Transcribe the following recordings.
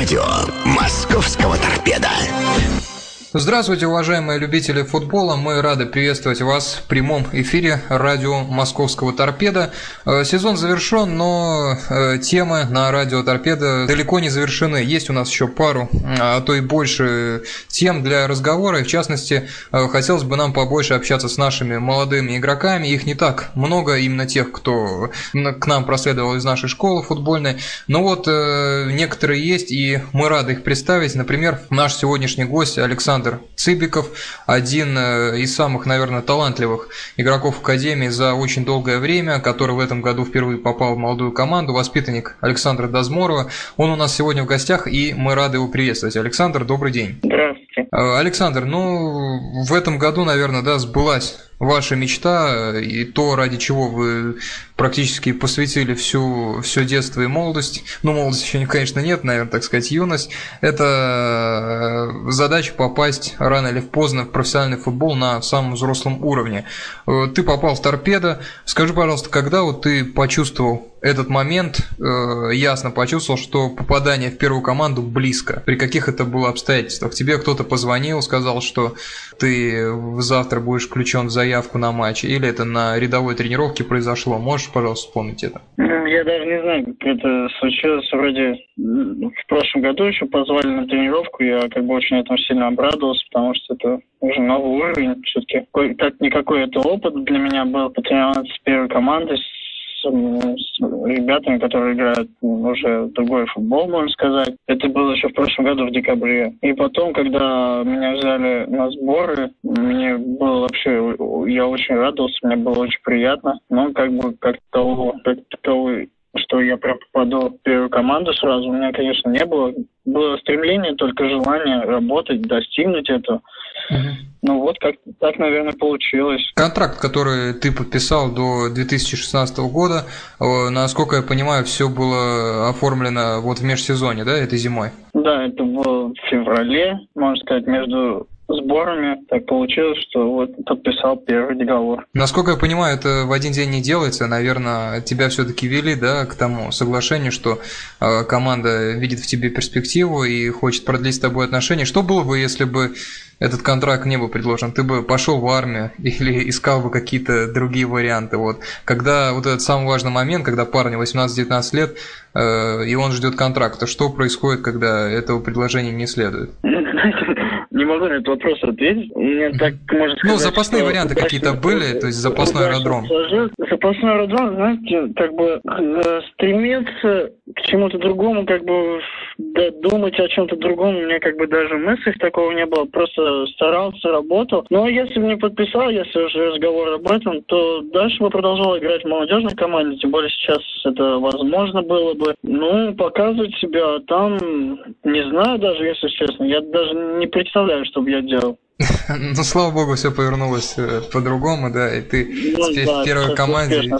Радио «Московского торпеда». Здравствуйте, уважаемые любители футбола. Мы рады приветствовать вас в прямом эфире радио Московского торпеда. Э, сезон завершен, но э, темы на радио торпеда далеко не завершены. Есть у нас еще пару, а то и больше тем для разговора. В частности, э, хотелось бы нам побольше общаться с нашими молодыми игроками. Их не так много, именно тех, кто к нам проследовал из нашей школы футбольной. Но вот некоторые есть, и мы рады их представить. Например, наш сегодняшний гость Александр Александр Цыбиков, один э, из самых, наверное, талантливых игроков Академии за очень долгое время, который в этом году впервые попал в молодую команду, воспитанник Александра Дозморова. Он у нас сегодня в гостях, и мы рады его приветствовать. Александр, добрый день. Здравствуйте. Э, Александр, ну, в этом году, наверное, да, сбылась ваша мечта и то, ради чего вы практически посвятили всю, все детство и молодость, ну, молодость еще, конечно, нет, наверное, так сказать, юность, это э, задача попасть рано или поздно в профессиональный футбол на самом взрослом уровне. Э, ты попал в торпедо. Скажи, пожалуйста, когда вот ты почувствовал этот момент, э, ясно почувствовал, что попадание в первую команду близко? При каких это было обстоятельствах? Тебе кто-то позвонил, сказал, что ты завтра будешь включен в заявку на матч, или это на рядовой тренировке произошло? Можешь пожалуйста, вспомнить это? Я даже не знаю, как это случилось. Вроде в прошлом году еще позвали на тренировку. Я как бы очень этому сильно обрадовался, потому что это уже новый уровень. Все-таки как никакой это опыт для меня был потренироваться с первой командой, с ребятами, которые играют уже другой футбол, можно сказать. Это было еще в прошлом году, в декабре. И потом, когда меня взяли на сборы, мне было вообще, я очень радовался, мне было очень приятно. Но как бы как того, как таковой что я прям попаду в первую команду сразу, у меня, конечно, не было. Было стремление, только желание работать, достигнуть этого. Ну вот как так, наверное, получилось. Контракт, который ты подписал до 2016 года, насколько я понимаю, все было оформлено вот в межсезонье, да, этой зимой? Да, это было в феврале, можно сказать, между сборами так получилось, что вот подписал первый договор. Насколько я понимаю, это в один день не делается. Наверное, тебя все-таки вели да, к тому соглашению, что э, команда видит в тебе перспективу и хочет продлить с тобой отношения. Что было бы, если бы этот контракт не был предложен, ты бы пошел в армию или искал бы какие-то другие варианты. Вот. Когда вот этот самый важный момент, когда парню 18-19 лет, э, и он ждет контракта, что происходит, когда этого предложения не следует? могу на этот вопрос ответить. Мне так можно ну, сказать, Ну, запасные варианты какие-то были, то есть запасной аэродром. Запасной аэродром, знаете, как бы э, стремиться к чему-то другому, как бы думать о чем-то другом, у меня как бы даже мыслей такого не было. Просто старался, работал. Но если бы не подписал, если уже разговор об этом, то дальше бы продолжал играть в молодежной команде. Тем более сейчас это возможно было бы. Ну, показывать себя. Там, не знаю даже, если честно. Я даже не представляю, что бы я делал. Ну, слава богу, все повернулось э, по-другому, да, и ты ну, теперь да, в первой команде,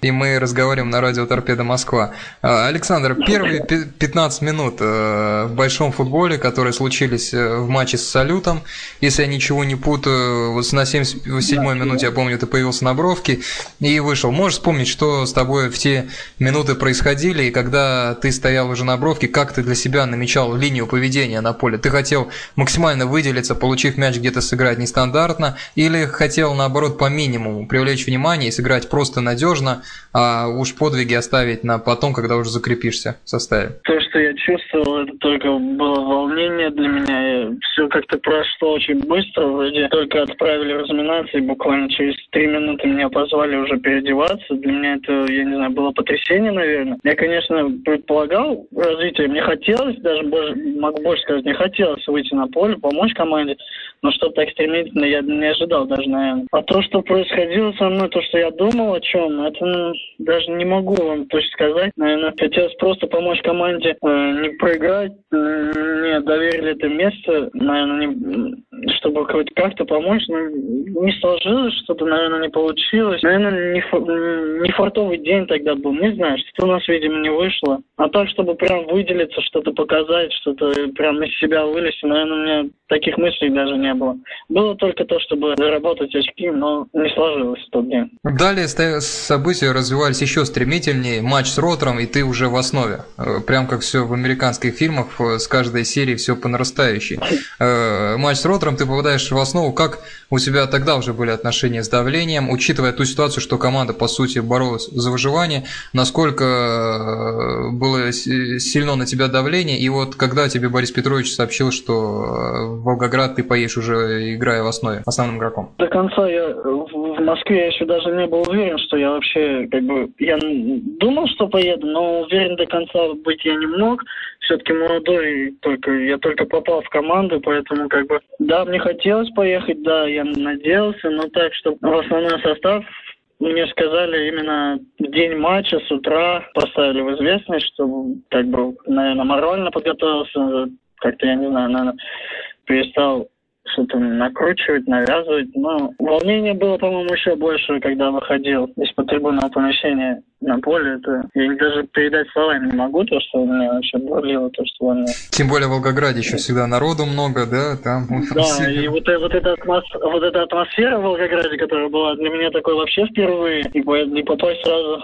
и мы разговариваем на радио Торпеда Москва. А, Александр, первые 15 минут э, в большом футболе, которые случились э, в матче с Салютом, если я ничего не путаю, вот на 77-й минуте, я помню, ты появился на бровке и вышел. Можешь вспомнить, что с тобой в те минуты происходили, и когда ты стоял уже на бровке, как ты для себя намечал линию поведения на поле? Ты хотел максимально выделиться, получив мяч где-то сыграть нестандартно, или хотел наоборот по минимуму привлечь внимание и сыграть просто надежно, а уж подвиги оставить на потом, когда уже закрепишься в составе? То, что я чувствовал, это только было волнение для меня. Все как-то прошло очень быстро. Вроде только отправили разминаться, и буквально через три минуты меня позвали уже переодеваться. Для меня это, я не знаю, было потрясение, наверное. Я, конечно, предполагал развитие. Мне хотелось, даже больше, могу больше сказать, не хотелось выйти на поле, помочь команде. Но что так стремительно, я не ожидал даже, наверное. А то, что происходило со мной, то, что я думал о чем, это ну, даже не могу вам точно сказать. Наверное, хотелось просто помочь команде э, не проиграть. Мне доверили это место, наверное, не, чтобы хоть как-то помочь. Но не сложилось, что-то, наверное, не получилось. Наверное, не, фо, не фартовый день тогда был. Не знаю, что у нас, видимо, не вышло. А так, чтобы прям выделиться, что-то показать, что-то прям из себя вылезти, наверное, у меня таких мыслей даже не было. Было только то, чтобы заработать очки, но не сложилось в тот день. Далее события события развивались еще стремительнее. Матч с Ротором, и ты уже в основе. Э, прям как все в американских фильмах, э, с каждой серии все по нарастающей. Матч с Ротором, ты попадаешь в основу. Как у тебя тогда уже были отношения с давлением, учитывая ту ситуацию, что команда, по сути, боролась за выживание, насколько было сильно на тебя давление, и вот когда тебе Борис Петрович сообщил, что в Волгоград ты поедешь уже играя в основе, основным игроком? До конца я в Москве еще даже не был уверен, что я вообще, как бы, я думал, что поеду, но уверен до конца быть я не мог. Все-таки молодой, только я только попал в команду, поэтому, как бы, да, мне хотелось поехать, да, я надеялся, но так, что в основной состав мне сказали именно день матча с утра поставили в известность, что как бы, наверное, морально подготовился, как-то, я не знаю, наверное, перестал что-то накручивать, навязывать. Но волнение было, по-моему, еще больше, когда выходил из-под трибунного помещения на поле. Это я даже передать словами не могу, то, что у меня вообще бурлило, то, что он... Тем более в Волгограде еще всегда народу много, да, там... Да, и вот, вот, эта атмос... вот эта атмосфера в Волгограде, которая была для меня такой вообще впервые, и, и потом сразу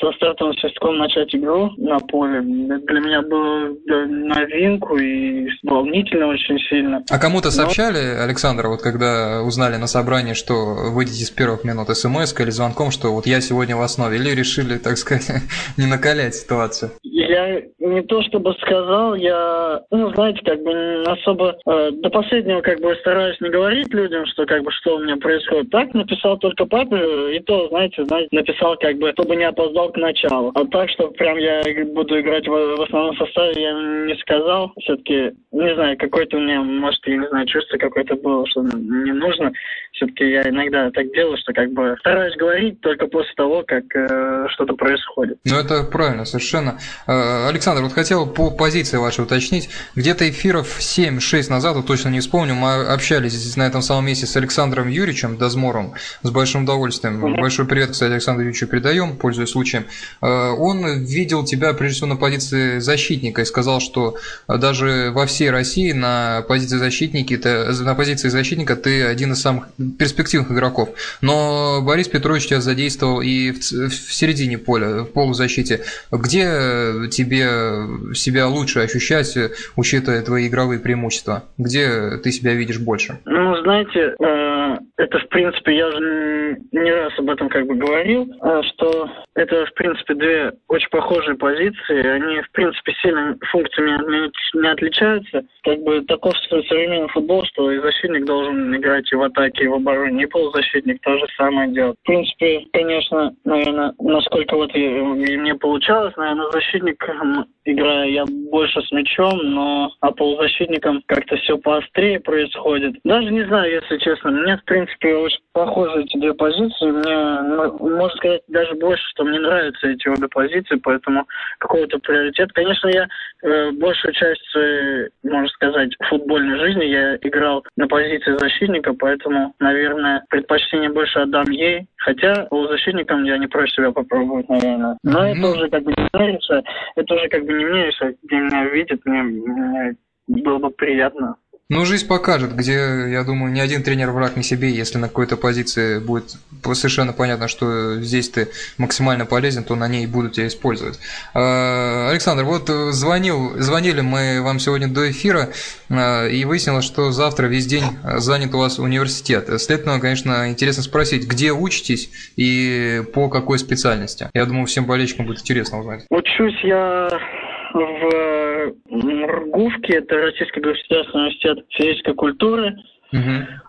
со стартовым свистком начать игру на поле, для меня было новинку и волнительно очень сильно. А кому-то сообщали, Александр, вот когда узнали на собрании, что выйдете с первых минут смс или звонком, что вот я сегодня в основе, или решили решили, так сказать, не накалять ситуацию? Я не то чтобы сказал, я, ну, знаете, как бы особо э, до последнего как бы стараюсь не говорить людям, что как бы что у меня происходит. Так написал только папе, и то, знаете, знаете, написал как бы, чтобы не опоздал к началу. А так, что прям я буду играть в, в основном составе, я не сказал. Все-таки, не знаю, какой-то у меня, может, я не знаю, чувство какое-то было, что не нужно. Все-таки я иногда так делаю, что как бы стараюсь говорить только после того, как э, что-то происходит. Ну, это правильно, совершенно. Э, Александр, вот хотел по позиции вашей уточнить. Где-то эфиров 7-6 назад, вот точно не вспомню, мы общались на этом самом месте с Александром Юрьевичем Дозмором с большим удовольствием. Mm-hmm. Большой привет, кстати, Александру Юрьевичу передаем, пользуясь случаем. Э, он видел тебя, прежде всего, на позиции защитника и сказал, что даже во всей России на позиции защитника, ты, на позиции защитника ты один из самых перспективных игроков. Но Борис Петрович тебя задействовал и в, в середине поля, в полузащите. Где тебе себя лучше ощущать, учитывая твои игровые преимущества? Где ты себя видишь больше? Ну, знаете, э, это, в принципе, я уже не раз об этом как бы говорил, э, что это, в принципе, две очень похожие позиции. Они, в принципе, сильно функциями не отличаются. Как бы таков современный футбол, что и защитник должен играть и в атаке, и в обороне, и полузащитник то же самое делает. В принципе, конечно, наверное, насколько вот мне получалось, наверное, защитник играю я больше с мячом, но а полузащитником как-то все поострее происходит. Даже не знаю, если честно. Мне, в принципе, очень похожи эти две позиции. Мне, можно сказать, даже больше, что мне нравятся эти обе позиции, поэтому какого-то приоритет. Конечно, я э, большую часть своей, можно сказать, футбольной жизни я играл на позиции защитника, поэтому, наверное, предпочтение больше отдам ей. Хотя полузащитником я не прочь себя попробовать, наверное. Но это уже как бы не нравится. Это уже как бы не мне, если где меня видят, мне, мне было бы приятно. Ну, жизнь покажет, где, я думаю, ни один тренер враг не себе, если на какой-то позиции будет совершенно понятно, что здесь ты максимально полезен, то на ней будут тебя использовать. А, Александр, вот звонил, звонили мы вам сегодня до эфира, а, и выяснилось, что завтра весь день занят у вас университет. Следовательно, конечно, интересно спросить, где учитесь и по какой специальности? Я думаю, всем болельщикам будет интересно узнать. Учусь я в РГУФке, это Российский государственный университет физической культуры.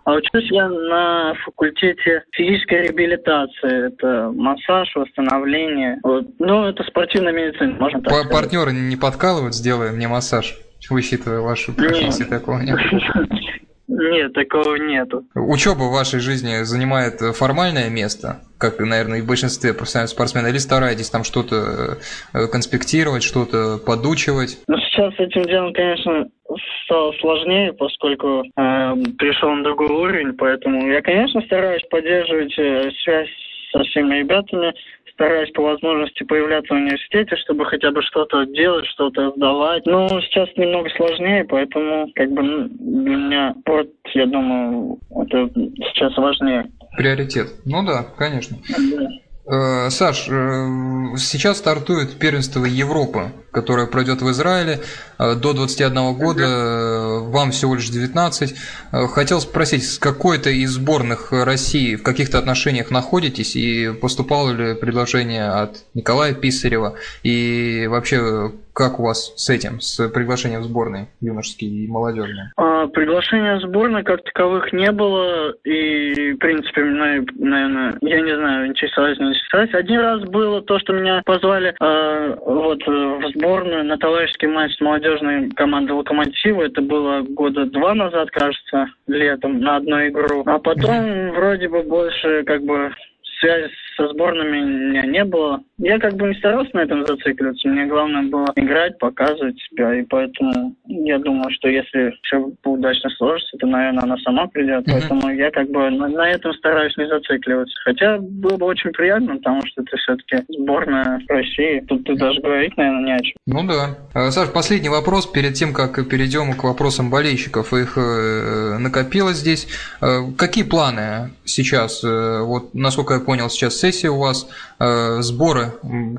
А учусь я на факультете физической реабилитации. Это массаж, восстановление. Вот. Ну, это спортивная медицина, можно так сказать. Партнеры не подкалывают, сделаем мне массаж, высчитывая вашу профессию такого нет? Нет, такого нету. Учеба в вашей жизни занимает формальное место, как, наверное, и в большинстве профессиональных спортсменов, или стараетесь там что-то э, конспектировать, что-то подучивать? Ну, сейчас этим делом, конечно, стало сложнее, поскольку э, пришел на другой уровень, поэтому я, конечно, стараюсь поддерживать э, связь со всеми ребятами, стараюсь по возможности появляться в университете, чтобы хотя бы что-то делать, что-то сдавать. Но сейчас немного сложнее, поэтому как бы для меня спорт, я думаю, это сейчас важнее. Приоритет. Ну да, конечно. Да. Э, Саш, э, сейчас стартует первенство Европы, которое пройдет в Израиле э, до 21 года, вам всего лишь 19. Хотел спросить, с какой-то из сборных России в каких-то отношениях находитесь и поступало ли предложение от Николая Писарева и вообще как у вас с этим, с приглашением в сборной юношеские и молодежные? А, приглашения в сборной как таковых не было, и, в принципе, наверное, я не знаю, интересовались, не интересовались. Один раз было то, что меня позвали а, вот в сборную на товарищеский матч молодежной команды «Локомотива». Это было года два назад, кажется, летом на одну игру. А потом вроде бы больше как бы связь со сборными у меня не было. Я как бы не старался на этом зацикливаться. Мне главное было играть, показывать себя. И поэтому я думаю, что если все удачно сложится, то, наверное, она сама придет. Mm-hmm. Поэтому я как бы на, на этом стараюсь не зацикливаться. Хотя было бы очень приятно, потому что это все-таки сборная России. Тут ты даже говорить, наверное, не о чем. Ну да. А, Саш, последний вопрос перед тем, как перейдем к вопросам болельщиков. Их э, накопилось здесь. Э, какие планы сейчас? Э, вот, насколько я понял, сейчас сессия у вас, э, сборы,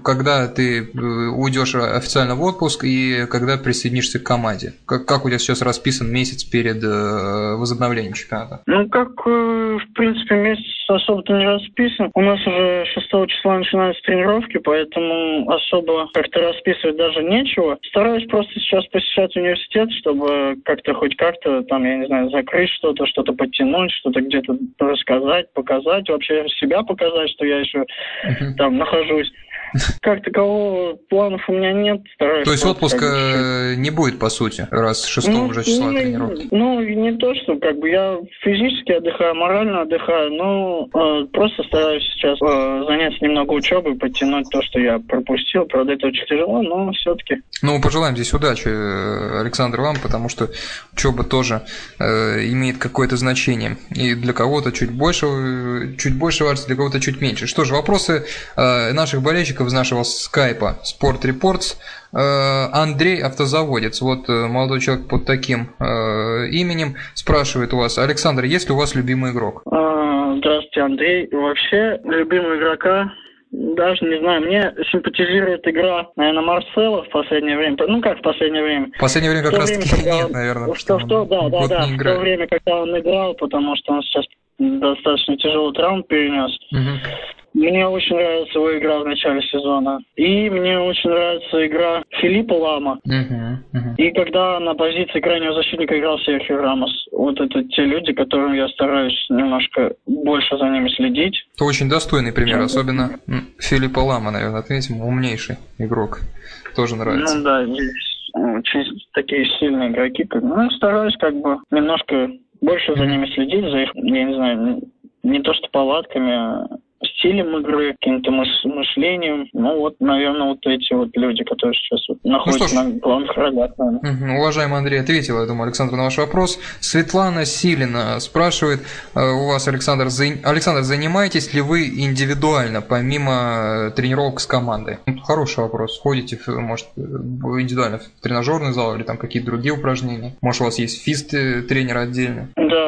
когда ты э, уйдешь официально в отпуск и когда присоединишься к команде? Как, как у тебя сейчас расписан месяц перед э, возобновлением чемпионата? Ну, как, э, в принципе, месяц особо-то не расписан. У нас уже 6 числа начинаются тренировки, поэтому особо как-то расписывать даже нечего. Стараюсь просто сейчас посещать университет, чтобы как-то хоть как-то там, я не знаю, закрыть что-то, что-то подтянуть, что-то где-то рассказать, показать, вообще себя показать, что я еще uh-huh. там нахожусь. Как такового планов у меня нет. Стараюсь То есть отпуска не будет, по сути, раз 6 ну, уже числа ну, тренировки? Ну, не то, что как бы я физически отдыхаю, морально отдыхаю, но э, просто стараюсь сейчас э, заняться немного учебой, подтянуть то, что я пропустил. Правда, это очень тяжело, но все-таки. Ну, пожелаем здесь удачи, Александр, вам, потому что учеба тоже э, имеет какое-то значение. И для кого-то чуть больше, чуть больше важно, для кого-то чуть меньше. Что же, вопросы э, наших болельщиков из нашего скайпа Sport Reports. Э, Андрей Автозаводец, вот э, молодой человек под таким э, именем, спрашивает у вас, Александр, есть ли у вас любимый игрок? А, здравствуйте, Андрей. Вообще, любимого игрока даже не знаю, мне симпатизирует игра, наверное, Марсела в последнее время. Ну, как в последнее время? В последнее время как раз таки нет, наверное. Что, что, да, да, да. В то время, когда он играл, потому что он сейчас достаточно тяжелый травм перенес. Угу. Мне очень нравится его игра в начале сезона. И мне очень нравится игра Филиппа Лама. Uh-huh, uh-huh. И когда на позиции крайнего защитника играл Серхио Рамос. Вот это те люди, которым я стараюсь немножко больше за ними следить. Это очень достойный пример, особенно Филиппа Лама, наверное, отметим, умнейший игрок. Тоже нравится. Ну да, есть очень такие сильные игроки. Ну, стараюсь как бы немножко больше за ними следить, за их, я не знаю, не то что палатками, а стилем игры, каким-то мышлением. Ну вот, наверное, вот эти вот люди, которые сейчас вот находятся ну, на главных ролях. Угу. Уважаемый Андрей ответил, я думаю, Александр, на ваш вопрос. Светлана Силина спрашивает э, у вас, Александр, за... Александр, занимаетесь ли вы индивидуально, помимо э, тренировок с командой? Ну, хороший вопрос. Ходите, может, э, индивидуально в тренажерный зал или там какие-то другие упражнения? Может, у вас есть фист-тренер отдельно? Да,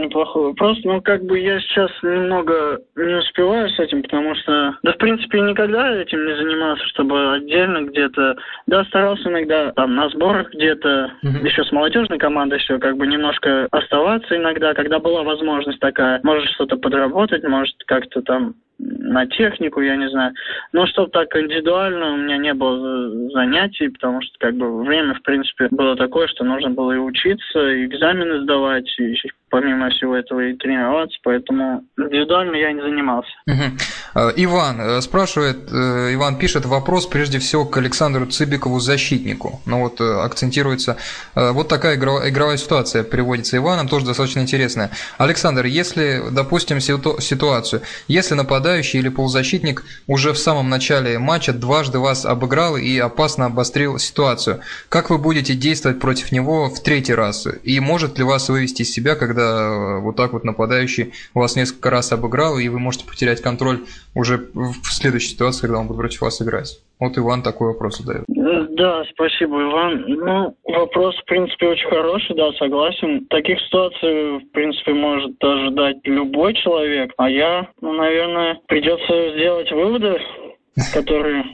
неплохой вопрос. Но как бы я сейчас немного не успеваю с этим, потому что, да, в принципе, никогда этим не занимался, чтобы отдельно где-то, да, старался иногда там на сборах где-то, mm-hmm. еще с молодежной командой все, как бы немножко оставаться иногда, когда была возможность такая, может что-то подработать, может как-то там на технику, я не знаю. Но чтобы так индивидуально у меня не было занятий, потому что как бы время, в принципе, было такое, что нужно было и учиться, и экзамены сдавать, и помимо всего этого и тренироваться, поэтому индивидуально я не занимался. Угу. Иван э, спрашивает, э, Иван пишет вопрос прежде всего к Александру Цыбикову, защитнику. Ну вот акцентируется, вот такая игровая ситуация приводится Иваном, тоже достаточно интересная. Александр, если, допустим, ситуацию, если нападающий или полузащитник уже в самом начале матча дважды вас обыграл и опасно обострил ситуацию, как вы будете действовать против него в третий раз? И может ли вас вывести из себя, когда э, вот так вот нападающий вас несколько раз обыграл, и вы можете потерять контроль уже в следующей ситуации, когда он будет против вас играть. Вот Иван такой вопрос задает. Да, спасибо, Иван. Ну, вопрос, в принципе, очень хороший, да, согласен. Таких ситуаций, в принципе, может ожидать любой человек. А я, ну, наверное, придется сделать выводы которые,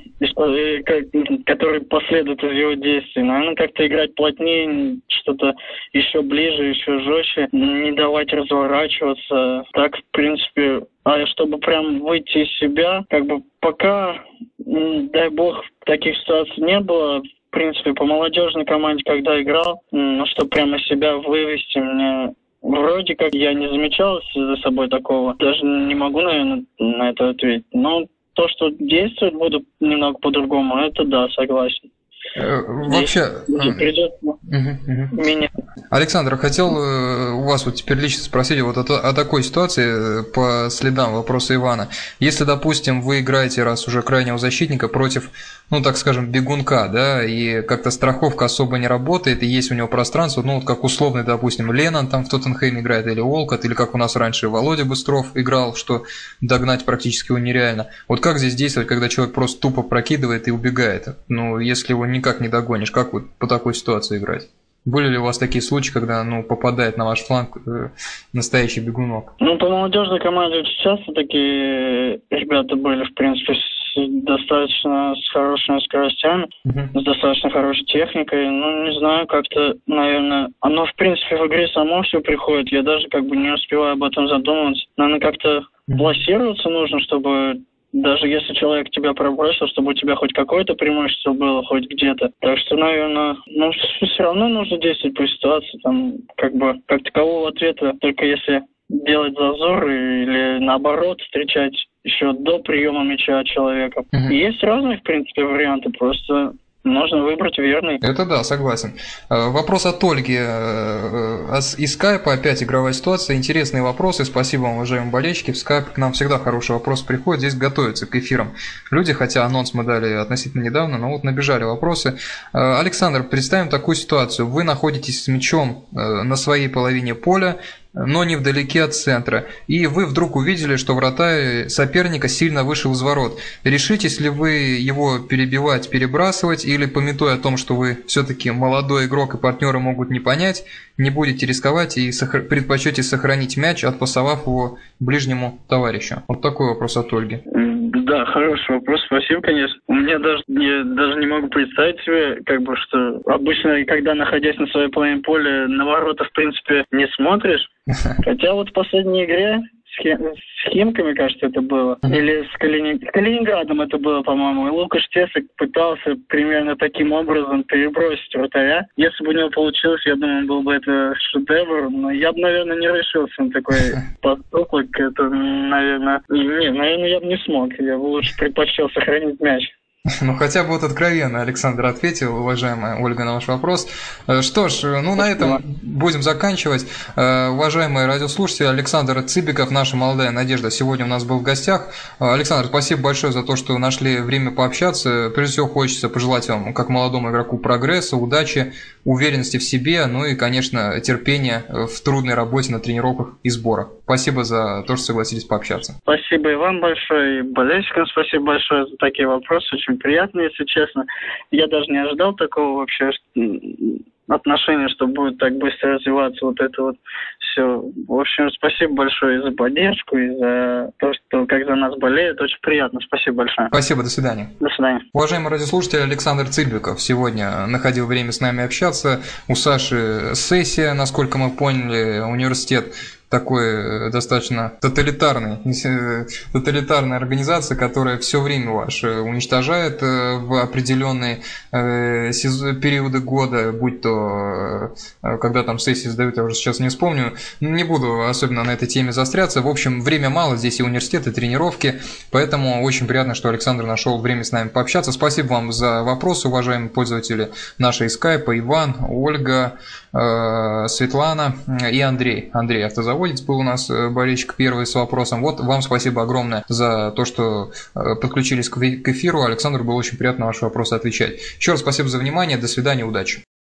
которые последуют из его действий. Наверное, как-то играть плотнее, что-то еще ближе, еще жестче, не давать разворачиваться. Так, в принципе, а чтобы прям выйти из себя, как бы пока, дай бог, таких ситуаций не было, в принципе, по молодежной команде, когда играл, ну, чтобы прямо себя вывести, мне Вроде как я не замечал за собой такого. Даже не могу, наверное, на это ответить. Но то, что действовать буду немного по-другому, это да, согласен. Э, вообще... Придется угу, угу. Александр, хотел э, у вас вот теперь лично спросить вот о, о такой ситуации э, по следам вопроса Ивана. Если, допустим, вы играете раз уже крайнего защитника против ну, так скажем, бегунка, да, и как-то страховка особо не работает, и есть у него пространство, ну, вот как условный, допустим, Леннон там в Тоттенхэме играет, или Олкот, или как у нас раньше Володя Быстров играл, что догнать практически его нереально. Вот как здесь действовать, когда человек просто тупо прокидывает и убегает? Ну, если его никак не догонишь, как вот по такой ситуации играть? Были ли у вас такие случаи, когда ну, попадает на ваш фланг э, настоящий бегунок? Ну, по молодежной команде очень часто такие ребята были, в принципе, достаточно с хорошими скоростями, uh-huh. с достаточно хорошей техникой. Ну, не знаю, как-то, наверное, оно, в принципе, в игре само все приходит. Я даже как бы не успеваю об этом задумываться. Наверное, как-то пласироваться нужно, чтобы даже если человек тебя пробросил, чтобы у тебя хоть какое-то преимущество было, хоть где-то. Так что, наверное, ну, все равно нужно действовать по ситуации, там, как бы, как такового ответа, только если делать зазор или наоборот встречать еще до приема мяча человека. Угу. Есть разные, в принципе, варианты, просто Нужно выбрать верный. Это да, согласен. Э, вопрос от Ольги э, э, из скайпа. Опять игровая ситуация. Интересные вопросы. Спасибо вам, уважаемые болельщики. В скайп к нам всегда хороший вопрос приходит. Здесь готовятся к эфирам люди, хотя анонс мы дали относительно недавно, но вот набежали вопросы. Александр, представим такую ситуацию. Вы находитесь с мячом на своей половине поля, но не вдалеке от центра. И вы вдруг увидели, что врата соперника сильно выше ворот. Решитесь ли вы его перебивать, перебрасывать, или пометуя о том, что вы все-таки молодой игрок и партнеры могут не понять, не будете рисковать и сохр... предпочтете сохранить мяч, отпасовав его ближнему товарищу? Вот такой вопрос от Ольги. Да, хороший вопрос, спасибо, конечно. У меня даже не, даже не могу представить себе, как бы, что обычно, когда находясь на своей половине поля, на ворота, в принципе, не смотришь. Хотя вот в последней игре с Химками, кажется, это было. Или с, Калини... с Калининградом это было, по-моему. И Лукаш Тесок пытался примерно таким образом перебросить вратаря. Если бы у него получилось, я думаю, был бы это шедевр. Но я бы, наверное, не решился на такой поступок. Это, наверное... Не, наверное, я бы не смог. Я бы лучше предпочел сохранить мяч. Ну, хотя бы вот откровенно Александр ответил, уважаемая Ольга, на ваш вопрос. Э, что ж, э, ну, на этом будем заканчивать. Э, уважаемые радиослушатели, Александр Цыбиков, наша молодая надежда, сегодня у нас был в гостях. Александр, спасибо большое за то, что нашли время пообщаться. Прежде всего, хочется пожелать вам, как молодому игроку, прогресса, удачи, уверенности в себе, ну и, конечно, терпения в трудной работе на тренировках и сборах. Спасибо за то, что согласились пообщаться. Спасибо и вам большое, и болельщикам спасибо большое за такие вопросы. Очень приятно, если честно. Я даже не ожидал такого вообще отношения, что будет так быстро развиваться вот это вот все. В общем, спасибо большое и за поддержку, и за то, что как за нас болеют. Очень приятно. Спасибо большое. Спасибо, до свидания. До свидания. Уважаемый радиослушатель Александр Цильбиков сегодня находил время с нами общаться. У Саши сессия, насколько мы поняли, университет такой э, достаточно тоталитарный, э, тоталитарная организация, которая все время уничтожает э, в определенные периоды года, будь то когда там сессии сдают, я уже сейчас не вспомню, не буду особенно на этой теме застряться. В общем, время мало, здесь и университет, и тренировки, поэтому очень приятно, что Александр нашел время с нами пообщаться. Спасибо вам за вопросы, уважаемые пользователи нашей скайпа, Иван, Ольга, Светлана и Андрей. Андрей, автозавод Заводец был у нас э, болельщик первый с вопросом. Вот вам спасибо огромное за то, что э, подключились к эфиру. Александр, было очень приятно на ваши вопросы отвечать. Еще раз спасибо за внимание. До свидания, удачи.